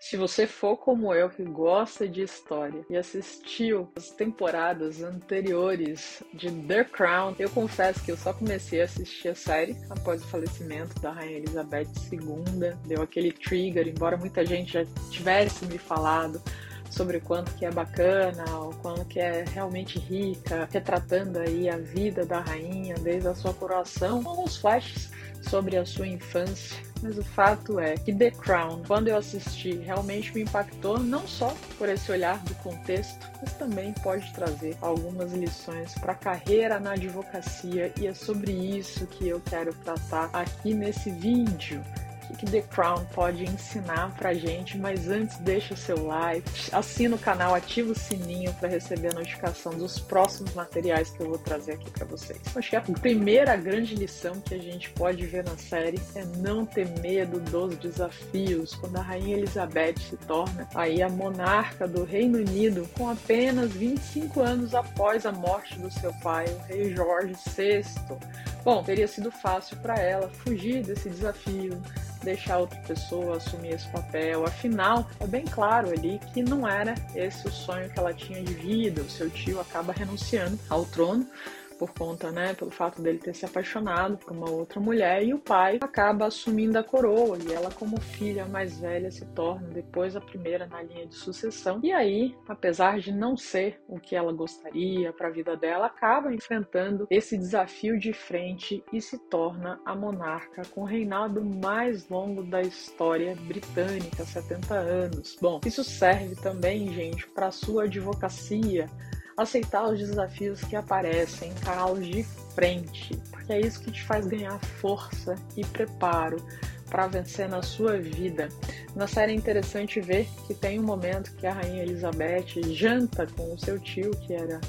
Se você for como eu, que gosta de história e assistiu as temporadas anteriores de The Crown, eu confesso que eu só comecei a assistir a série após o falecimento da Rainha Elizabeth II. Deu aquele trigger, embora muita gente já tivesse me falado sobre o quanto que é bacana, o quanto que é realmente rica, retratando aí a vida da rainha desde a sua coroação, com os flashes sobre a sua infância mas o fato é que The Crown, quando eu assisti, realmente me impactou não só por esse olhar do contexto, mas também pode trazer algumas lições para a carreira na advocacia e é sobre isso que eu quero tratar aqui nesse vídeo que The Crown pode ensinar pra gente, mas antes deixa o seu like, assina o canal, ativa o sininho para receber a notificação dos próximos materiais que eu vou trazer aqui para vocês. Acho que a primeira grande lição que a gente pode ver na série é não ter medo dos desafios. Quando a rainha Elizabeth se torna aí a monarca do Reino Unido com apenas 25 anos após a morte do seu pai, o rei Jorge VI. Bom, teria sido fácil para ela fugir desse desafio, deixar outra pessoa assumir esse papel. Afinal, é bem claro ali que não era esse o sonho que ela tinha de vida. O seu tio acaba renunciando ao trono por conta, né, pelo fato dele ter se apaixonado por uma outra mulher e o pai acaba assumindo a coroa e ela como filha mais velha se torna depois a primeira na linha de sucessão. E aí, apesar de não ser o que ela gostaria para a vida dela, acaba enfrentando esse desafio de frente e se torna a monarca com o reinado mais longo da história britânica, 70 anos. Bom, isso serve também, gente, para sua advocacia aceitar os desafios que aparecem, encará-los de frente, porque é isso que te faz ganhar força e preparo para vencer na sua vida. Na série é interessante ver que tem um momento que a rainha Elizabeth janta com o seu tio, que era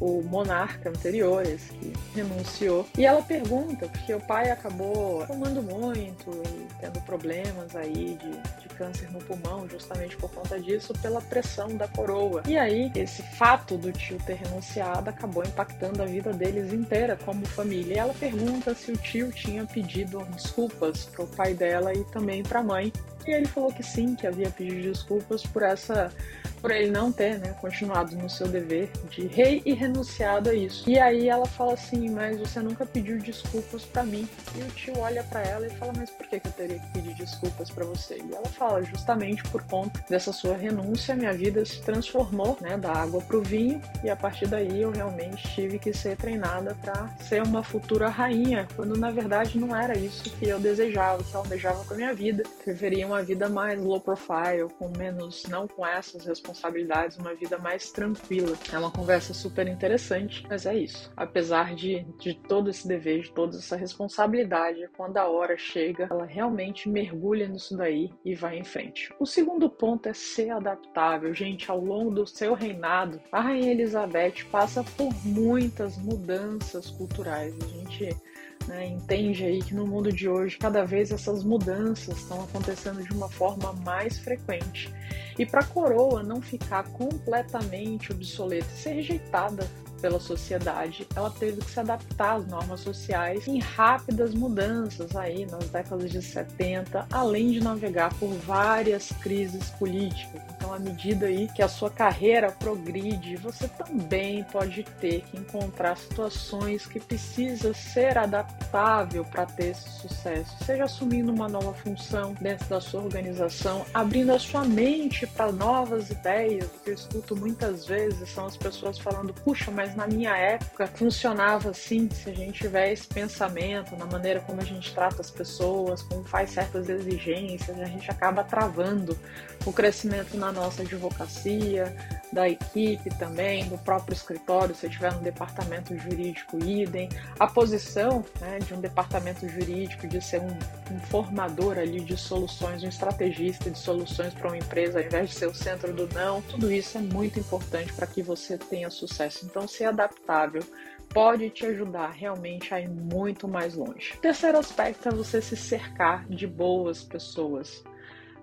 o monarca anterior, esse que renunciou. E ela pergunta, porque o pai acabou fumando muito e tendo problemas aí de, de câncer no pulmão, justamente por conta disso, pela pressão da coroa. E aí, esse fato do tio ter renunciado acabou impactando a vida deles inteira como família. E ela pergunta se o tio tinha pedido desculpas para o pai dela e também para a mãe. E ele falou que sim, que havia pedido desculpas por essa por ele não ter, né, continuado no seu dever de rei e renunciado a isso. E aí ela fala assim, mas você nunca pediu desculpas para mim. E o tio olha para ela e fala, mas por que, que eu teria que pedir desculpas para você? E ela fala, justamente por conta dessa sua renúncia, minha vida se transformou, né, da água pro vinho e a partir daí eu realmente tive que ser treinada para ser uma futura rainha, quando na verdade não era isso que eu desejava, que eu almejava com a minha vida. Preferia uma vida mais low profile, com menos, não com essas responsabilidades responsabilidades, uma vida mais tranquila. É uma conversa super interessante, mas é isso. Apesar de, de todo esse dever, de toda essa responsabilidade, quando a hora chega, ela realmente mergulha nisso daí e vai em frente. O segundo ponto é ser adaptável. Gente, ao longo do seu reinado, a Rainha Elizabeth passa por muitas mudanças culturais. A gente né, entende aí que no mundo de hoje cada vez essas mudanças estão acontecendo de uma forma mais frequente. E para a coroa não ficar completamente obsoleta e ser rejeitada pela sociedade, ela teve que se adaptar às normas sociais em rápidas mudanças aí nas décadas de 70, além de navegar por várias crises políticas. Então, à medida aí que a sua carreira progride, você também pode ter que encontrar situações que precisa ser adaptável para ter esse sucesso, seja assumindo uma nova função dentro da sua organização, abrindo a sua mente para novas ideias. O que eu escuto muitas vezes são as pessoas falando: puxa, mas na minha época funcionava assim, se a gente tiver esse pensamento na maneira como a gente trata as pessoas, como faz certas exigências, a gente acaba travando o crescimento na nossa advocacia, da equipe também, do próprio escritório, se tiver no departamento jurídico, idem. A posição né, de um departamento jurídico, de ser um, um formador ali de soluções, um estrategista de soluções para uma empresa, ao invés de ser o centro do não, tudo isso é muito importante para que você tenha sucesso. Então, ser adaptável pode te ajudar realmente a ir muito mais longe. O terceiro aspecto é você se cercar de boas pessoas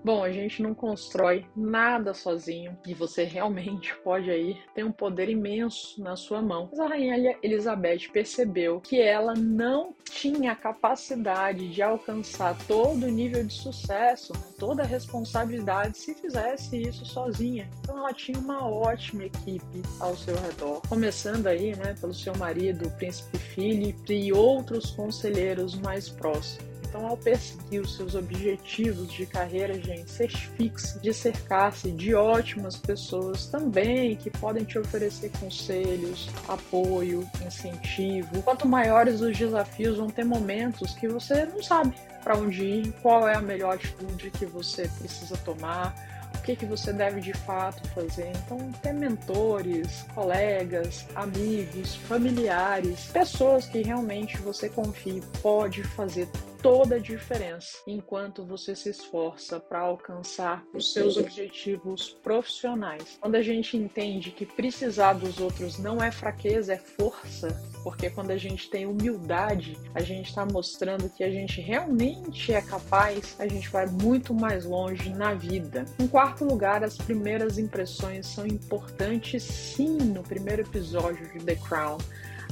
Bom, a gente não constrói nada sozinho e você realmente pode aí ter um poder imenso na sua mão. Mas a rainha Elizabeth percebeu que ela não tinha capacidade de alcançar todo o nível de sucesso, toda a responsabilidade se fizesse isso sozinha. Então ela tinha uma ótima equipe ao seu redor, começando aí, né, pelo seu marido, o príncipe Philip e outros conselheiros mais próximos. Então, ao perseguir os seus objetivos de carreira, gente, ser fixo, de cercar-se de ótimas pessoas também que podem te oferecer conselhos, apoio, incentivo. Quanto maiores os desafios, vão ter momentos que você não sabe para onde ir, qual é a melhor atitude que você precisa tomar o que, que você deve de fato fazer. Então, ter mentores, colegas, amigos, familiares, pessoas que realmente você confie, pode fazer toda a diferença enquanto você se esforça para alcançar os seus objetivos profissionais. Quando a gente entende que precisar dos outros não é fraqueza, é força, porque quando a gente tem humildade, a gente está mostrando que a gente realmente é capaz, a gente vai muito mais longe na vida. Em quarto lugar, as primeiras impressões são importantes sim no primeiro episódio de The Crown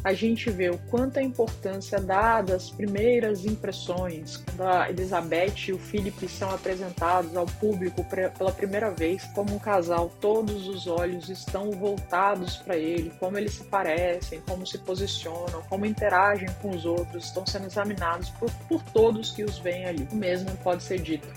a gente vê o quanto a importância dada às primeiras impressões, quando a Elizabeth e o Philip são apresentados ao público pela primeira vez como um casal, todos os olhos estão voltados para ele, como eles se parecem, como se posicionam, como interagem com os outros, estão sendo examinados por, por todos que os veem ali. O mesmo pode ser dito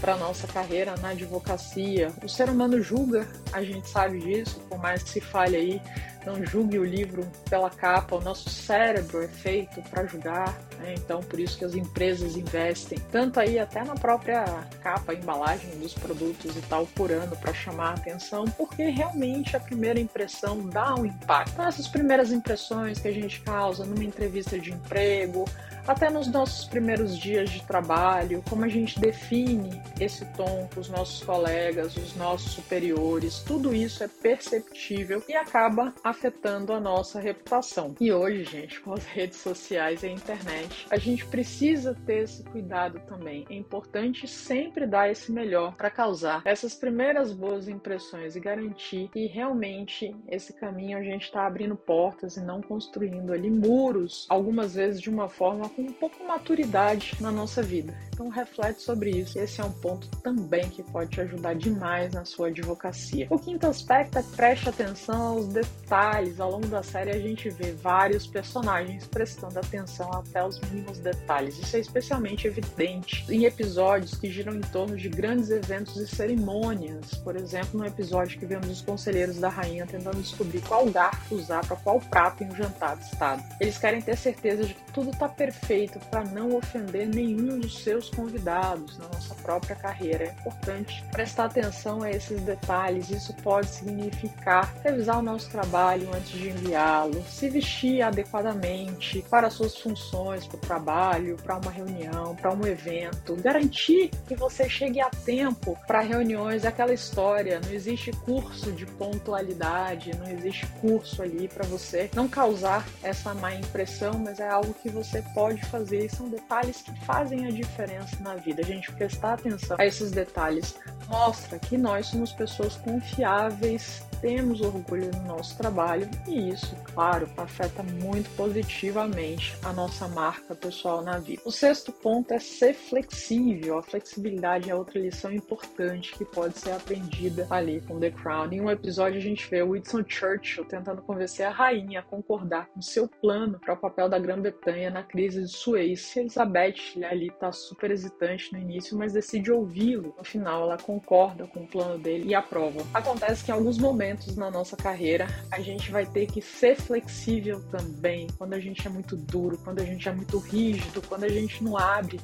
para nossa carreira na advocacia. O ser humano julga, a gente sabe disso, por mais que se fale aí não julgue o livro pela capa. O nosso cérebro é feito para julgar, né? então por isso que as empresas investem tanto aí até na própria capa, embalagem dos produtos e tal, por ano para chamar a atenção, porque realmente a primeira impressão dá um impacto. Então, essas primeiras impressões que a gente causa numa entrevista de emprego, até nos nossos primeiros dias de trabalho, como a gente define esse tom com os nossos colegas, os nossos superiores, tudo isso é perceptível e acaba afetando a nossa reputação. E hoje, gente, com as redes sociais e a internet, a gente precisa ter esse cuidado também. É importante sempre dar esse melhor para causar essas primeiras boas impressões e garantir que realmente esse caminho a gente está abrindo portas e não construindo ali muros, algumas vezes de uma forma com um pouco maturidade na nossa vida. Então reflete sobre isso. Esse é um ponto também que pode te ajudar demais na sua advocacia. O quinto aspecto é preste atenção aos detalhes. Ao longo da série a gente vê vários personagens prestando atenção até os mínimos detalhes. Isso é especialmente evidente em episódios que giram em torno de grandes eventos e cerimônias. Por exemplo, no episódio que vemos os conselheiros da rainha tentando descobrir qual garfo usar para qual prato em um jantar de estado. Eles querem ter certeza de que tudo está perfeito feito para não ofender nenhum dos seus convidados na nossa própria carreira. É importante prestar atenção a esses detalhes. Isso pode significar revisar o nosso trabalho antes de enviá-lo, se vestir adequadamente para suas funções, para o trabalho, para uma reunião, para um evento, garantir que você chegue a tempo para reuniões. Aquela história, não existe curso de pontualidade, não existe curso ali para você não causar essa má impressão, mas é algo que você pode pode fazer, e são detalhes que fazem a diferença na vida. A gente prestar atenção a esses detalhes mostra que nós somos pessoas confiáveis temos orgulho no nosso trabalho e isso, claro, afeta muito positivamente a nossa marca pessoal na vida. O sexto ponto é ser flexível. A flexibilidade é outra lição importante que pode ser aprendida ali com The Crown. Em um episódio a gente vê Winston Churchill tentando convencer a rainha a concordar com seu plano para o papel da Grã-Bretanha na crise de Suez. Elizabeth ali está super hesitante no início, mas decide ouvi-lo. No final ela concorda com o plano dele e aprova. Acontece que em alguns momentos momentos na nossa carreira, a gente vai ter que ser flexível também. Quando a gente é muito duro, quando a gente é muito rígido, quando a gente não abre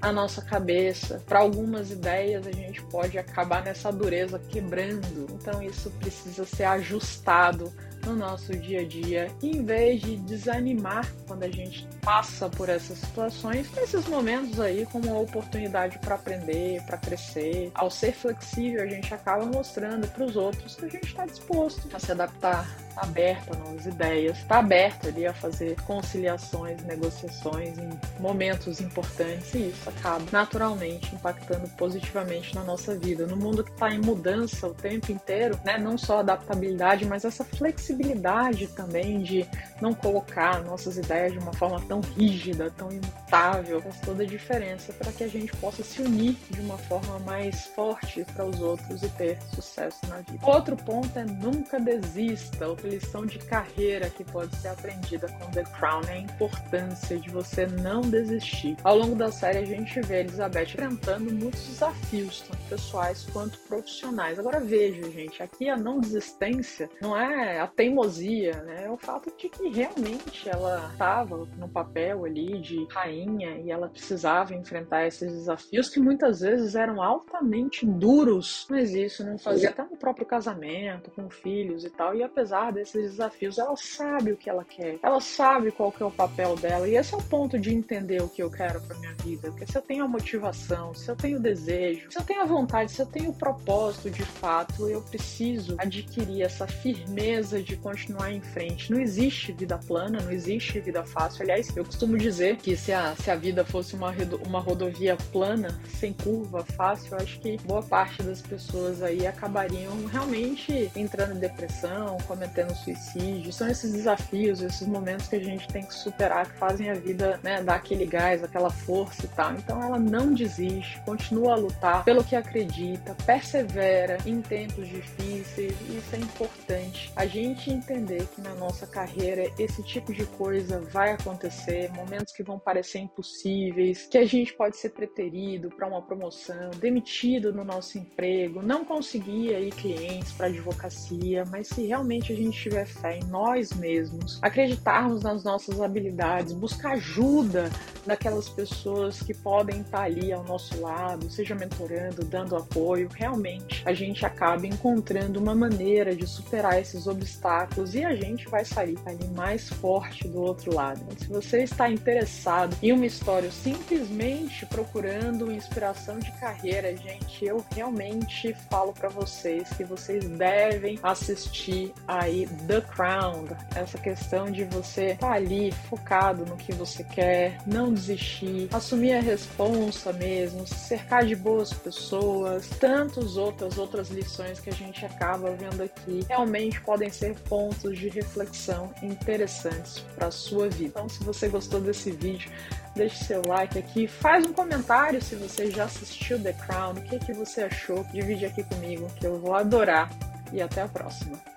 a nossa cabeça. Para algumas ideias, a gente pode acabar nessa dureza quebrando. Então, isso precisa ser ajustado no nosso dia a dia, em vez de desanimar quando a gente passa por essas situações, esses momentos aí como uma oportunidade para aprender, para crescer. Ao ser flexível, a gente acaba mostrando para os outros que a gente está disposto a se adaptar tá aberto a novas ideias, tá aberto ali a fazer conciliações, negociações em momentos importantes e isso acaba naturalmente impactando positivamente na nossa vida. No mundo que está em mudança o tempo inteiro, né? Não só adaptabilidade, mas essa flexibilidade também de não colocar nossas ideias de uma forma tão rígida, tão imutável, faz toda a diferença para que a gente possa se unir de uma forma mais forte para os outros e ter sucesso na vida. Outro ponto é nunca desista. Outra lição de carreira que pode ser aprendida com The Crown é a importância de você não desistir. Ao longo da série a gente vê Elizabeth enfrentando muitos desafios, tanto pessoais quanto profissionais. Agora veja, gente, aqui a não desistência não é a teimosia, né? É o fato de que realmente ela estava no papel ali de rainha e ela precisava enfrentar esses desafios que muitas vezes eram altamente duros, mas isso não fazia até no próprio casamento, com filhos e tal. E apesar desses desafios, ela sabe o que ela quer, ela sabe qual que é o papel dela. E esse é o ponto de entender o que eu quero para minha vida. Porque se eu tenho a motivação, se eu tenho o desejo, se eu tenho a vontade, se eu tenho o propósito de fato, eu preciso adquirir essa firmeza de continuar em frente. Não existe vida plana, não existe vida fácil. Aliás, eu costumo dizer que se a, se a vida fosse uma, uma rodovia plana, sem curva, fácil, eu acho que boa parte das pessoas aí acabariam realmente entrando em depressão, cometendo suicídio. São esses desafios, esses momentos que a gente tem que superar, que fazem a vida né, dar aquele gás, aquela força e tal. Então ela não desiste, continua a lutar pelo que acredita, persevera em tempos difíceis. Isso é importante. A gente entender que na nossa carreira esse tipo de coisa vai acontecer, momentos que vão parecer impossíveis, que a gente pode ser preterido para uma promoção, demitido no nosso emprego, não conseguir aí clientes para advocacia, mas se realmente a gente tiver fé em nós mesmos, acreditarmos nas nossas habilidades, buscar ajuda daquelas pessoas que podem estar ali ao nosso lado, seja mentorando, dando apoio, realmente a gente acaba encontrando uma maneira de superar esses obstáculos e a gente vai sair ali mais forte do outro lado. Se você está interessado em uma história simplesmente procurando inspiração de carreira, gente, eu realmente falo para vocês que vocês devem assistir aí The Crown, essa questão de você estar tá ali focado no que você quer, não desistir, assumir a responsa mesmo, se cercar de boas pessoas, tantas outras outras lições que a gente acaba vendo aqui, realmente podem ser pontos de reflexão interessantes para a sua vida. Então, se você gostou desse vídeo, deixe seu like aqui, faz um comentário se você já assistiu The Crown, o que, que você achou, divide aqui comigo, que eu vou adorar. E até a próxima.